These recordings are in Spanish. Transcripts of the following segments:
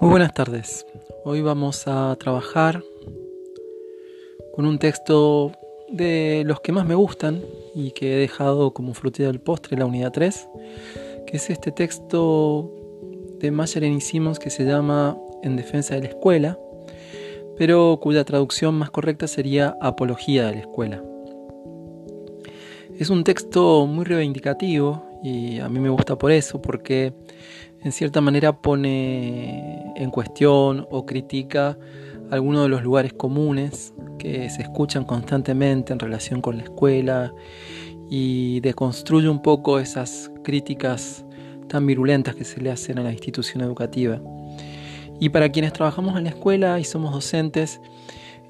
Muy buenas tardes. Hoy vamos a trabajar con un texto de los que más me gustan y que he dejado como frutilla del postre la unidad 3, que es este texto de Mayer y Simons que se llama En defensa de la escuela, pero cuya traducción más correcta sería Apología de la escuela. Es un texto muy reivindicativo y a mí me gusta por eso, porque en cierta manera pone en cuestión o critica algunos de los lugares comunes que se escuchan constantemente en relación con la escuela y deconstruye un poco esas críticas tan virulentas que se le hacen a la institución educativa. Y para quienes trabajamos en la escuela y somos docentes,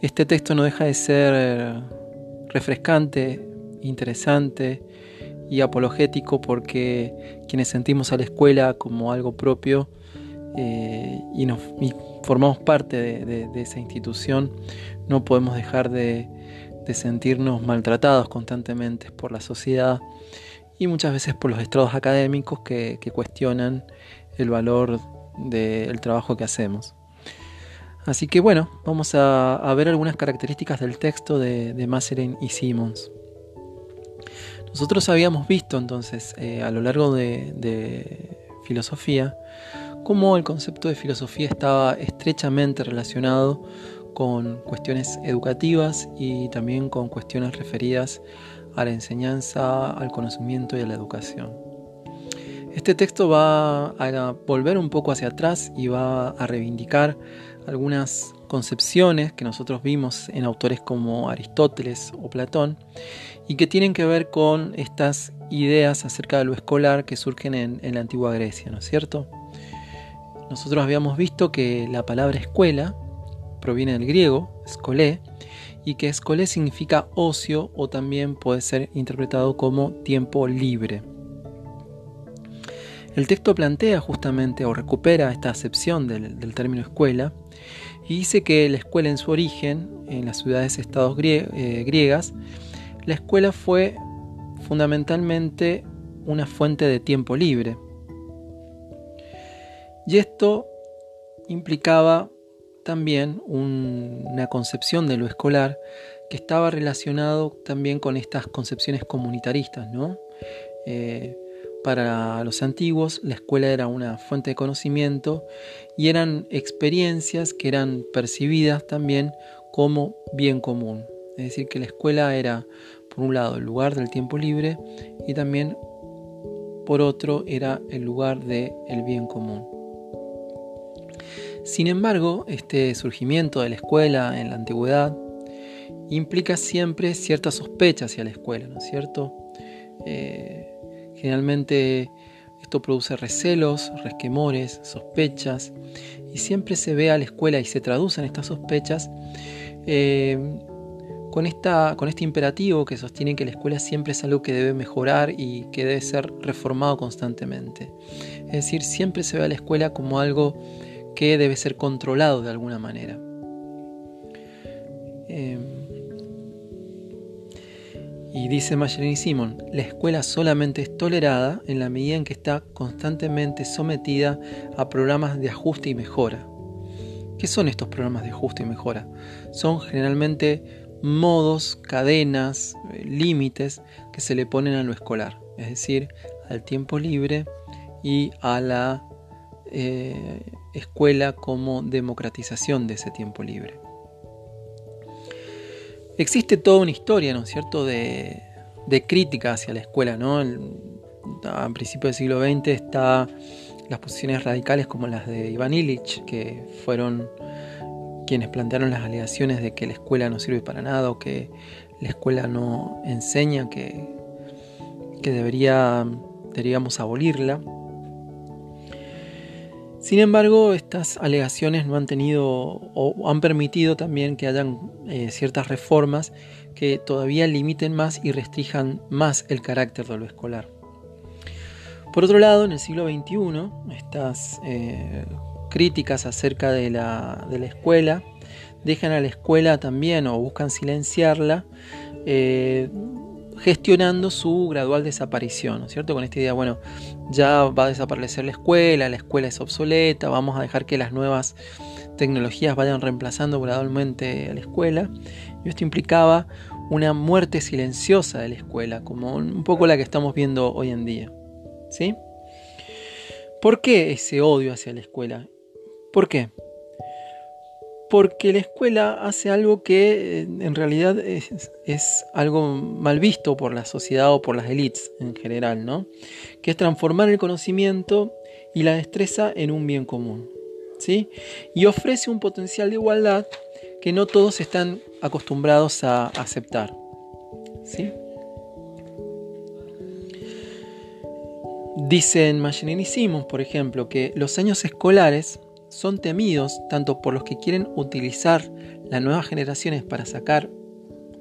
este texto no deja de ser refrescante, interesante y apologético porque quienes sentimos a la escuela como algo propio eh, y, formamos parte de, esa institución, no podemos dejar de, sentirnos maltratados constantemente por la sociedad y muchas veces por los estrados académicos que, cuestionan el valor del trabajo que hacemos. Así que bueno, vamos a, ver algunas características del texto de, de y Simmons. Nosotros habíamos visto entonces eh, a lo largo de, filosofía cómo el concepto de filosofía estaba estrechamente relacionado con cuestiones educativas y también con cuestiones referidas a la enseñanza, al conocimiento y a la educación. Este texto va a volver un poco hacia atrás y va a reivindicar algunas concepciones que nosotros vimos en autores como Aristóteles o Platón y que tienen que ver con estas ideas acerca de lo escolar que surgen en, la antigua Grecia, ¿no es cierto? Nosotros habíamos visto que la palabra escuela proviene del griego, escolé, y que escolé significa ocio o también puede ser interpretado como tiempo libre. El texto plantea justamente o recupera esta acepción del término escuela y dice que la escuela en su origen, en las ciudades-estados eh, griegas, la escuela fue fundamentalmente una fuente de tiempo libre. Y esto implicaba también una concepción de lo escolar que estaba relacionado también con estas concepciones comunitaristas, ¿no? Eh, para los antiguos la escuela era una fuente de conocimiento y eran experiencias que eran percibidas también como bien común. Es decir, que la escuela era, por un lado, el lugar del tiempo libre y también, por otro, era el lugar del el bien común. Sin embargo, este surgimiento de la escuela en la antigüedad implica siempre cierta sospecha hacia la escuela, ¿no es cierto? Eh, Generalmente esto produce recelos, resquemores, sospechas, y siempre se ve a la escuela y se traducen estas sospechas eh, con, esta, con este imperativo que sostiene que la escuela siempre es algo que debe mejorar y que debe ser reformado constantemente. Es decir, siempre se ve a la escuela como algo que debe ser controlado de alguna manera. Eh, y dice Mayerini Simon, la escuela solamente es tolerada en la medida en que está constantemente sometida a programas de ajuste y mejora. ¿Qué son estos programas de ajuste y mejora? Son generalmente modos, cadenas, eh, límites que se le ponen a lo escolar, es decir, al tiempo libre y a la eh, escuela como democratización de ese tiempo libre. Existe toda una historia, ¿no es cierto?, de, crítica hacia la escuela, ¿no? a principios del siglo XX está las posiciones radicales como las de Iván Illich, que fueron quienes plantearon las alegaciones de que la escuela no sirve para nada o que la escuela no enseña, que, que debería, deberíamos abolirla. Sin embargo, estas alegaciones no han tenido o han permitido también que hayan eh, ciertas reformas que todavía limiten más y restrijan más el carácter de lo escolar. Por otro lado, en el siglo XXI, estas eh, críticas acerca de la, escuela dejan a la escuela también o buscan silenciarla, eh, gestionando su gradual desaparición, ¿cierto? Con esta idea, bueno, ya va a desaparecer la escuela, la escuela es obsoleta, vamos a dejar que las nuevas tecnologías vayan reemplazando gradualmente a la escuela. Y esto implicaba una muerte silenciosa de la escuela, como un poco la que estamos viendo hoy en día. ¿Sí? ¿Por qué ese odio hacia la escuela? ¿Por qué? Porque la escuela hace algo que eh, en realidad es, algo mal visto por la sociedad o por las élites en general, ¿no? Que es transformar el conocimiento y la destreza en un bien común, ¿sí? Y ofrece un potencial de igualdad que no todos están acostumbrados a aceptar, ¿sí? Dicen y Simons, por ejemplo, que los años escolares son temidos tanto por los que quieren utilizar las nuevas generaciones para sacar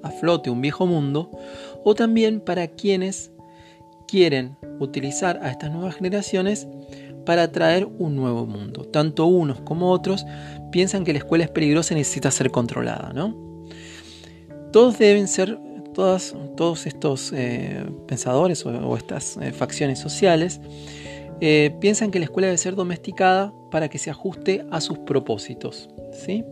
a flote un viejo mundo, o también para quienes quieren utilizar a estas nuevas generaciones para traer un nuevo mundo. Tanto unos como otros piensan que la escuela es peligrosa y necesita ser controlada, ¿no? Todos deben ser todos estos eh, pensadores o, estas eh, facciones sociales eh, piensan que la escuela debe ser domesticada para que se ajuste a sus propósitos. ¿sí?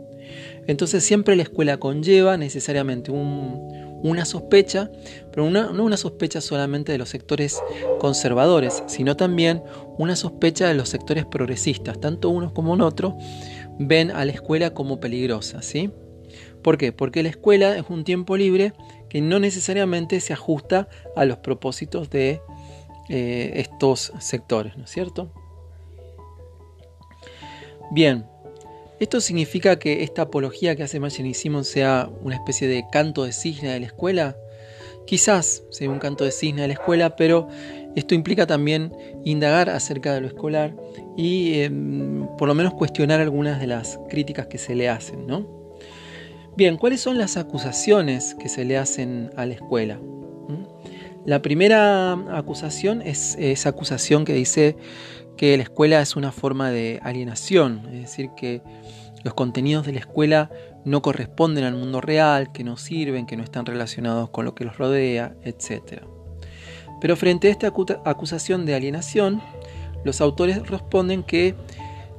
Entonces siempre la escuela conlleva necesariamente una sospecha, pero no una sospecha solamente de los sectores conservadores, sino también una sospecha de los sectores progresistas. Tanto unos como otros ven a la escuela como peligrosa. ¿sí? ¿Por qué? Porque la escuela es un tiempo libre que no necesariamente se ajusta a los propósitos de eh, estos sectores, ¿no es cierto? Bien, ¿esto significa que esta apología que hace Machen y Simon sea una especie de canto de cisne de la escuela? Quizás sea un canto de cisne de la escuela, pero esto implica también indagar acerca de lo escolar y em, por lo menos cuestionar algunas de las críticas que se le hacen, ¿no? Bien, ¿cuáles son las acusaciones que se le hacen a la escuela? La primera acusación es esa acusación que dice que la escuela es una forma de alienación, es decir, que los contenidos de la escuela no corresponden al mundo real, que no sirven, que no están relacionados con lo que los rodea, etc. Pero frente a esta acusación de alienación, los autores responden que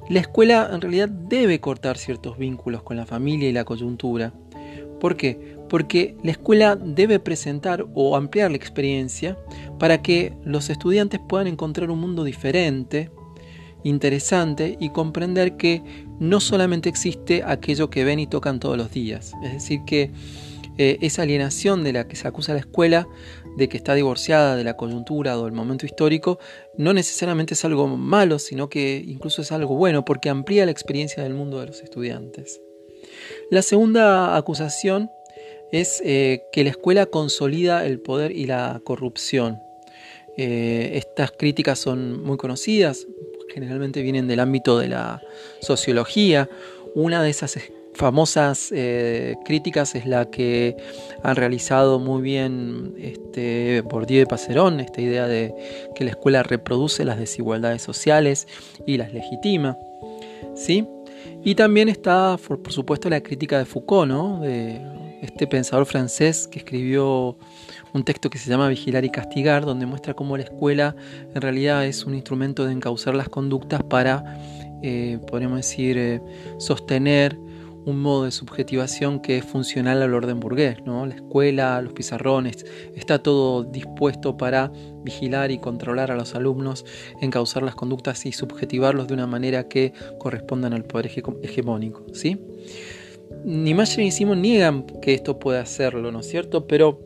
la escuela en realidad debe cortar ciertos vínculos con la familia y la coyuntura. ¿Por qué? Porque la escuela debe presentar o ampliar la experiencia para que los estudiantes puedan encontrar un mundo diferente, interesante y comprender que no solamente existe aquello que ven y tocan todos los días. Es decir, que eh, esa alienación de la que se acusa la escuela de que está divorciada de la coyuntura o del momento histórico, no necesariamente es algo malo, sino que incluso es algo bueno porque amplía la experiencia del mundo de los estudiantes. La segunda acusación es eh, que la escuela consolida el poder y la corrupción. Eh, estas críticas son muy conocidas, generalmente vienen del ámbito de la sociología. Una de esas famosas eh, críticas es la que han realizado muy bien este, Bourdieu y Passerón, esta idea de que la escuela reproduce las desigualdades sociales y las legitima. ¿sí? Y también está, por, supuesto, la crítica de Foucault, ¿no? Este pensador francés que escribió un texto que se llama Vigilar y Castigar, donde muestra cómo la escuela en realidad es un instrumento de encauzar las conductas para, eh, podríamos decir, eh, sostener un modo de subjetivación que es funcional al orden burgués, ¿no? La escuela, los pizarrones, está todo dispuesto para vigilar y controlar a los alumnos, encauzar las conductas y subjetivarlos de una manera que correspondan al poder hegemónico, ¿sí? Ni Mayer ni niegan que esto pueda hacerlo, ¿no es cierto? Pero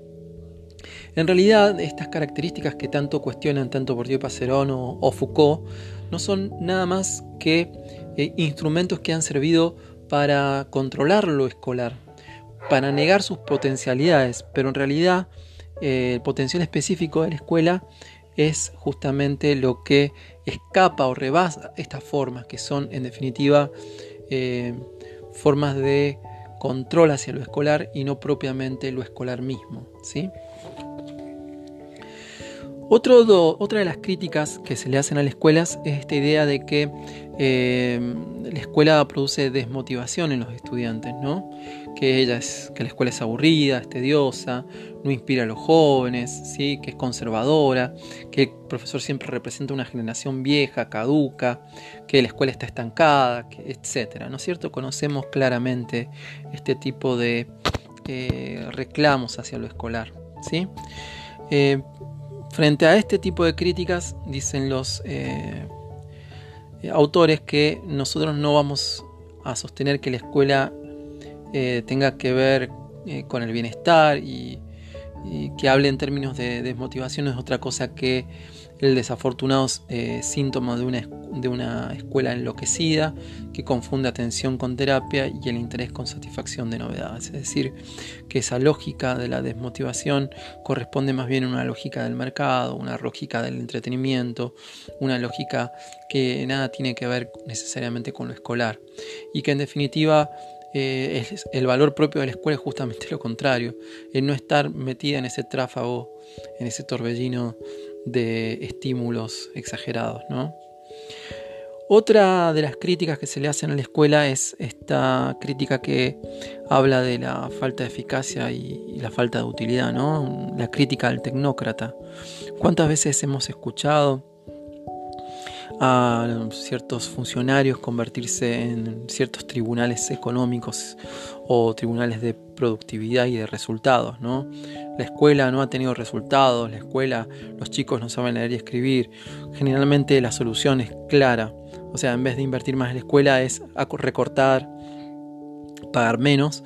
en realidad estas características que tanto cuestionan tanto Bourdieu Passerón o, o Foucault no son nada más que eh, instrumentos que han servido para controlar lo escolar, para negar sus potencialidades, pero en realidad eh, el potencial específico de la escuela es justamente lo que escapa o rebasa estas formas, que son en definitiva eh, formas de control hacia lo escolar y no propiamente lo escolar mismo. ¿sí? Otra de las críticas que se le hacen a las escuelas es esta idea de que eh, la escuela produce desmotivación en los estudiantes, ¿no? Que, ella es, que la escuela es aburrida, es tediosa, no inspira a los jóvenes, ¿sí? que es conservadora, que el profesor siempre representa una generación vieja, caduca, que la escuela está estancada, etc. ¿No es cierto? Conocemos claramente este tipo de eh, reclamos hacia lo escolar. ¿sí? Eh, Frente a este tipo de críticas, dicen los eh, autores que nosotros no vamos a sostener que la escuela eh, tenga que ver eh, con el bienestar y, y, que hable en términos de desmotivación es otra cosa que el desafortunado eh, síntoma de una, de una escuela enloquecida que confunde atención con terapia y el interés con satisfacción de novedades. Es decir, que esa lógica de la desmotivación corresponde más bien a una lógica del mercado, una lógica del entretenimiento, una lógica que nada tiene que ver necesariamente con lo escolar y que en definitiva eh, el valor propio de la escuela es justamente lo contrario, el no estar metida en ese tráfago, en ese torbellino de estímulos exagerados. ¿no? Otra de las críticas que se le hacen a la escuela es esta crítica que habla de la falta de eficacia y, la falta de utilidad, ¿no? la crítica al tecnócrata. ¿Cuántas veces hemos escuchado a ciertos funcionarios convertirse en ciertos tribunales económicos o tribunales de productividad y de resultados, ¿no? La escuela no ha tenido resultados, la escuela, los chicos no saben leer y escribir. Generalmente la solución es clara, o sea, en vez de invertir más en la escuela es recortar, pagar menos,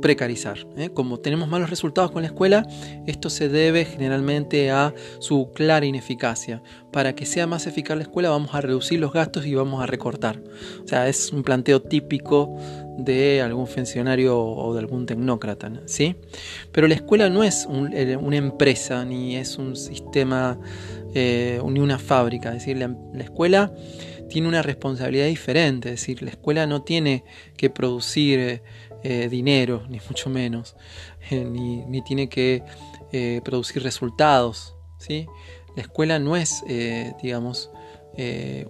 precarizar. ¿eh? Como tenemos malos resultados con la escuela, esto se debe generalmente a su clara ineficacia. Para que sea más eficaz la escuela vamos a reducir los gastos y vamos a recortar. O sea, es un planteo típico de algún funcionario o de algún tecnócrata, ¿sí? Pero la escuela no es eh, una empresa ni es un sistema eh, ni una fábrica, es decir, la escuela tiene una responsabilidad diferente, es decir, la escuela no tiene que producir eh, dinero, ni mucho menos, eh, ni, tiene que producir resultados. ¿sí? La escuela no es, digamos,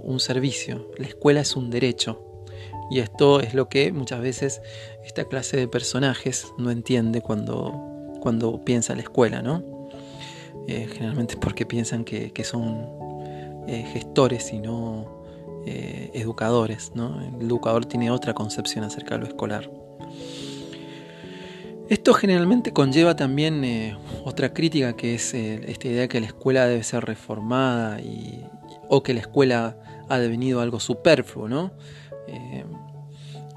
un servicio, la escuela es un derecho. Y esto es lo que muchas veces esta clase de personajes no entiende cuando, cuando piensa la escuela, ¿no? Generalmente porque piensan que, que son gestores y no eh, educadores. ¿no? El educador tiene otra concepción acerca de lo escolar. Esto generalmente conlleva también eh, otra crítica que es eh, esta idea de que la escuela debe ser reformada y, o que la escuela ha devenido algo superfluo, ¿no?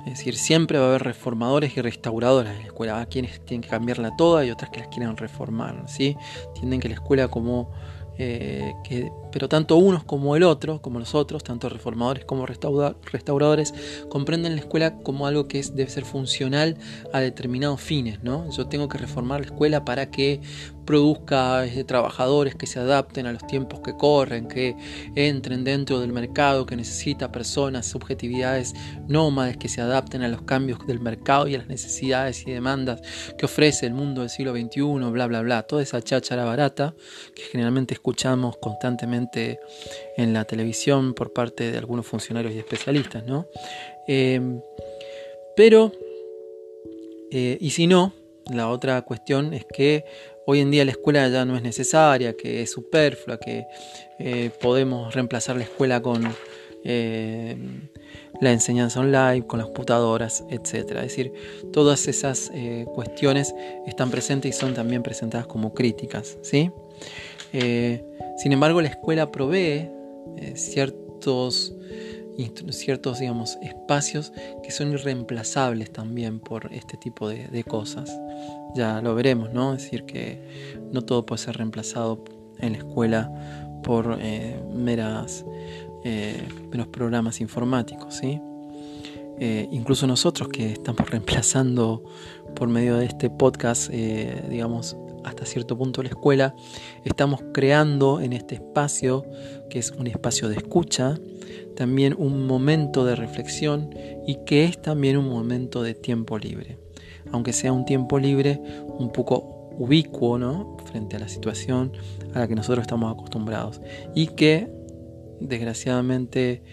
Es decir, siempre va a haber reformadores y restauradores en la escuela. Hay quienes tienen que cambiarla toda y otras que las quieren reformar, ¿sí? Tienden que la escuela como eh, que, pero tanto unos como el otro, como los otros, tanto reformadores como restauradores, comprenden la escuela como algo que es, debe ser funcional a determinados fines. ¿no? Yo tengo que reformar la escuela para que produzca trabajadores que se adapten a los tiempos que corren, que entren dentro del mercado, que necesita personas, subjetividades nómades que se adapten a los cambios del mercado y a las necesidades y demandas que ofrece el mundo del siglo XXI, bla, bla, bla. Toda esa cháchara barata que generalmente escuchamos constantemente en la televisión por parte de algunos funcionarios y especialistas, ¿no? Em, pero, eh, y si no, la otra cuestión es que hoy en día la escuela ya no es necesaria, que es superflua, que eh, podemos reemplazar la escuela con eh, la enseñanza online, con las computadoras, etc. Es decir, todas esas eh, cuestiones están presentes y son también presentadas como críticas. ¿sí? sin embargo, la escuela provee ciertos ciertos digamos, espacios que son irreemplazables también por este tipo de, cosas. Ya lo veremos, ¿no? Es decir, que no todo puede ser reemplazado en la escuela por eh, meras, eh, meros programas informáticos, ¿sí? Eh, incluso nosotros que estamos reemplazando por medio de este podcast, digamos, hasta cierto punto la escuela, estamos creando en este espacio, que es un espacio de escucha, también un momento de reflexión y que es también un momento de tiempo libre. Aunque sea un tiempo libre un poco, ubicuo ¿no? frente a la situación a la que nosotros estamos acostumbrados y que desgraciadamente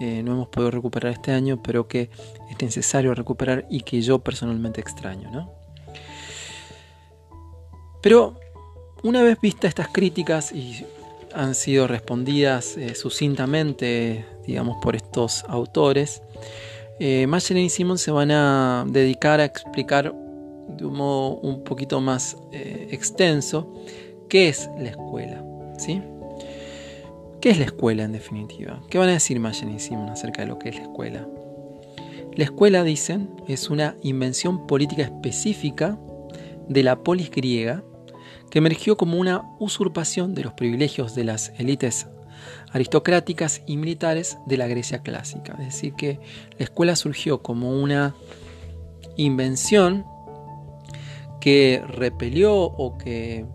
eh, no hemos podido recuperar este año, pero que es necesario recuperar y que yo personalmente extraño. ¿no? Pero una vez vistas estas críticas y han sido respondidas eh, sucintamente, digamos, por estos autores, eh, y Simon se van a dedicar a explicar de un modo un poquito más eh, extenso qué es la escuela. ¿sí? ¿Qué es la escuela en definitiva? ¿Qué van a decir Mayen y Simon acerca de lo que es la escuela? La escuela, dicen, es una invención política específica de la polis griega que emergió como una usurpación de los privilegios de las élites aristocráticas y militares de la Grecia clásica. Es decir, que la escuela surgió como una invención que repelió o que,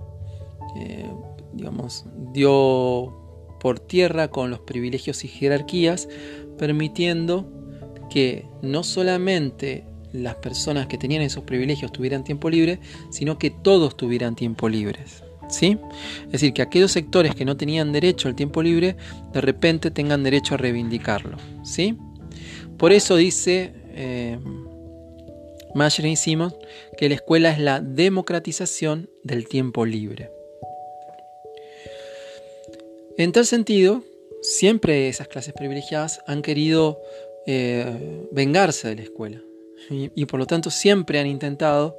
eh, digamos, dio por tierra con los privilegios y jerarquías, permitiendo que no solamente las personas que tenían esos privilegios tuvieran tiempo libre, sino que todos tuvieran tiempo libre. ¿Sí? Es decir, que aquellos sectores que no tenían derecho al tiempo libre, de repente tengan derecho a reivindicarlo. ¿Sí? Por eso dice eh, y Simon que la escuela es la democratización del tiempo libre. En tal sentido, siempre esas clases privilegiadas han querido eh, vengarse de la escuela y, por lo tanto siempre han intentado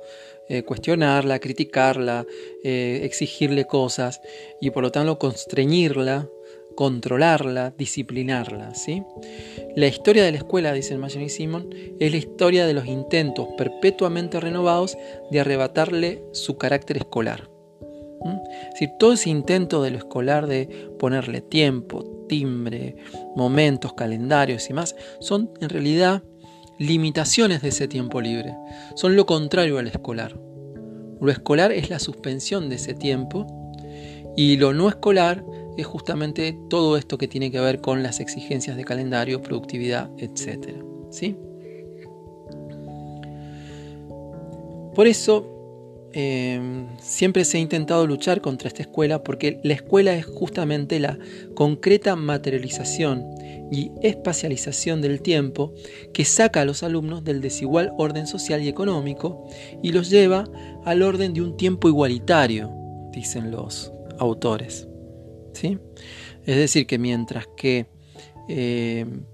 eh, cuestionarla, criticarla, eh, exigirle cosas y por lo tanto constreñirla, controlarla, disciplinarla. ¿sí? La historia de la escuela, dice Mayen y Simon, es la historia de los intentos perpetuamente renovados de arrebatarle su carácter escolar. Es decir, todo ese intento de lo escolar de ponerle tiempo, timbre, momentos, calendarios y más, son en realidad limitaciones de ese tiempo libre. Son lo contrario al escolar. Lo escolar es la suspensión de ese tiempo y lo no escolar es justamente todo esto que tiene que ver con las exigencias de calendario, productividad, etc. ¿Sí? Por eso Em, siempre se ha intentado luchar contra esta escuela porque la escuela es justamente la concreta materialización y espacialización del tiempo que saca a los alumnos del desigual orden social y económico y los lleva al orden de un tiempo igualitario, dicen los autores. ¿Sí? Es decir, que mientras que em,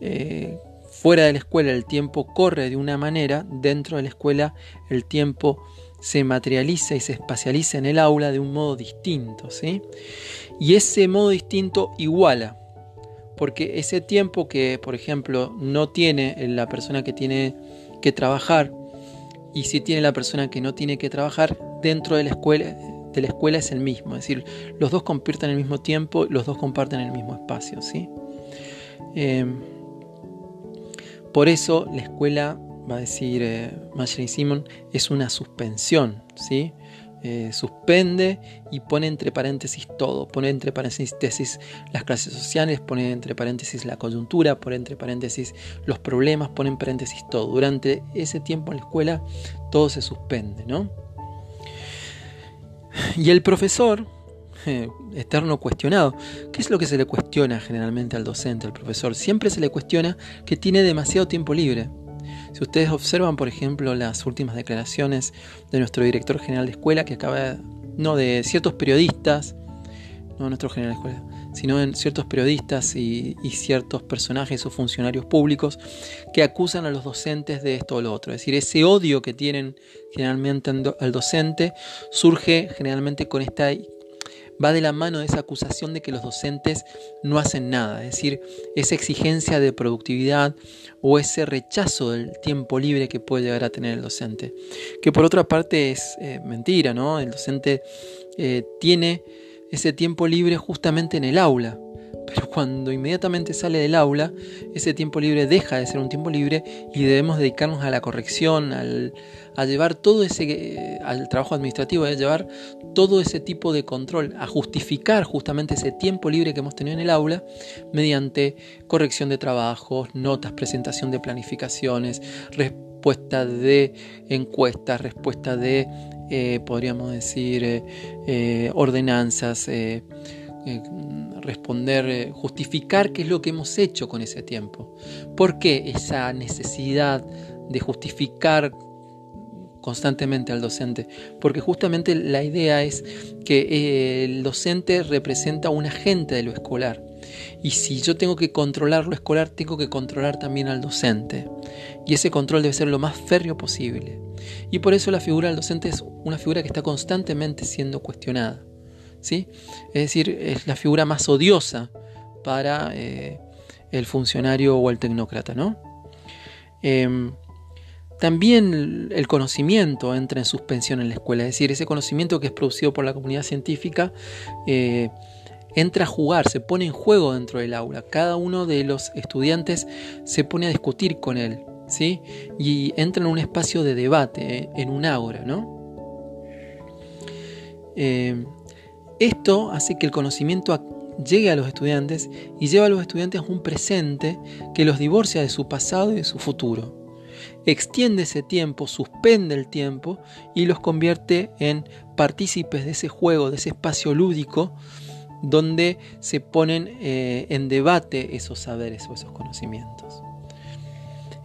eh, fuera de la escuela el tiempo corre de una manera, dentro de la escuela el tiempo se materializa y se espacializa en el aula de un modo distinto, ¿sí? Y ese modo distinto iguala, porque ese tiempo que, por ejemplo, no tiene la persona que tiene que trabajar y si tiene la persona que no tiene que trabajar dentro de la escuela de la escuela es el mismo, es decir, los dos comparten el mismo tiempo, los dos comparten el mismo espacio, ¿sí? Eh, por eso la escuela va a decir eh, Simon, es una suspensión, ¿sí? Eh, suspende y pone entre paréntesis todo, pone entre paréntesis las clases sociales, pone entre paréntesis la coyuntura, pone entre paréntesis los problemas, pone en paréntesis todo. Durante ese tiempo en la escuela todo se suspende, ¿no? Y el profesor, eh, eterno cuestionado, ¿qué es lo que se le cuestiona generalmente al docente, al profesor? Siempre se le cuestiona que tiene demasiado tiempo libre. Si ustedes observan, por ejemplo, las últimas declaraciones de nuestro director general de escuela, que acaba, no de ciertos periodistas, no nuestro general de escuela, sino en ciertos periodistas y, ciertos personajes o funcionarios públicos que acusan a los docentes de esto o lo otro. Es decir, ese odio que tienen generalmente al docente surge generalmente con esta va de la mano de esa acusación de que los docentes no hacen nada, es decir, esa exigencia de productividad o ese rechazo del tiempo libre que puede llegar a tener el docente. Que por otra parte es eh, mentira, ¿no? El docente eh, tiene ese tiempo libre justamente en el aula. Pero cuando inmediatamente sale del aula, ese tiempo libre deja de ser un tiempo libre y debemos dedicarnos a la corrección, al, a llevar todo ese, eh, al trabajo administrativo, a llevar todo ese tipo de control, a justificar justamente ese tiempo libre que hemos tenido en el aula mediante corrección de trabajos, notas, presentación de planificaciones, respuesta de encuestas, respuesta de, eh, podríamos decir, eh, ordenanzas, responder, justificar qué es lo que hemos hecho con ese tiempo. ¿Por qué esa necesidad de justificar constantemente al docente, porque justamente la idea es que eh, el docente representa un agente de lo escolar. Y si yo tengo que controlar lo escolar, tengo que controlar también al docente. Y ese control debe ser lo más férreo posible. Y por eso la figura del docente es una figura que está constantemente siendo cuestionada. Es decir, es la figura más odiosa para eh, el funcionario o el tecnócrata. ¿no? Em, también el conocimiento entra en suspensión en la escuela, es decir, ese conocimiento que es producido por la comunidad científica eh, entra a jugar, se pone en juego dentro del aula. Cada uno de los estudiantes se pone a discutir con él, ¿sí? Y entra en un espacio de debate, eh, en un aura, ¿no? Eh, esto hace que el conocimiento llegue a los estudiantes y lleva a los estudiantes a un presente que los divorcia de su pasado y de su futuro extiende ese tiempo, suspende el tiempo y los convierte en partícipes de ese juego, de ese espacio lúdico donde se ponen eh, en debate esos saberes o esos conocimientos.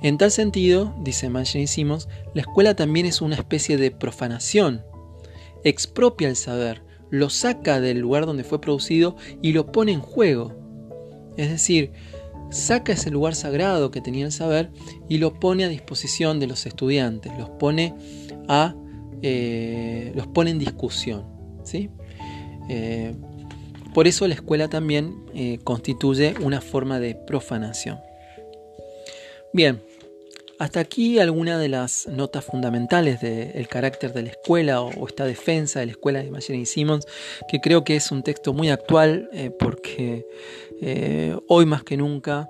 En tal sentido, dice Mancini Simons, la escuela también es una especie de profanación. Expropia el saber, lo saca del lugar donde fue producido y lo pone en juego. Es decir, saca ese lugar sagrado que tenía el saber y lo pone a disposición de los estudiantes, los pone, a, eh, los pone en discusión. ¿sí? Eh, por eso la escuela también eh, constituye una forma de profanación. Bien, hasta aquí algunas de las notas fundamentales del carácter de la escuela o, esta defensa de la escuela de y Simmons, que creo que es un texto muy actual eh, porque eh, hoy más que nunca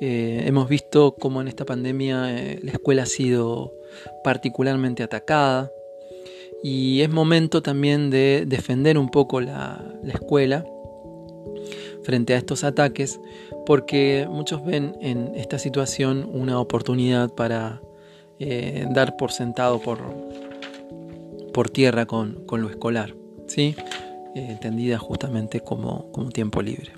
eh, hemos visto cómo en esta pandemia la escuela ha sido particularmente atacada. Y es momento también de defender un poco la escuela frente a estos ataques porque muchos ven en esta situación una oportunidad para eh, dar por sentado por, por tierra con, lo escolar, ¿sí? Eh, entendida justamente como, como, tiempo libre.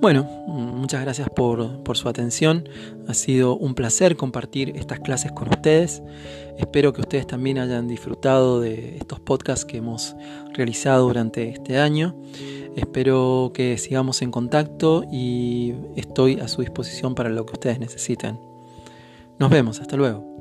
Bueno, muchas gracias por, su atención. Ha sido un placer compartir estas clases con ustedes. Espero que ustedes también hayan disfrutado de estos podcasts que hemos realizado durante este año. Espero que sigamos en contacto y estoy a su disposición para lo que ustedes necesiten. Nos vemos, hasta luego.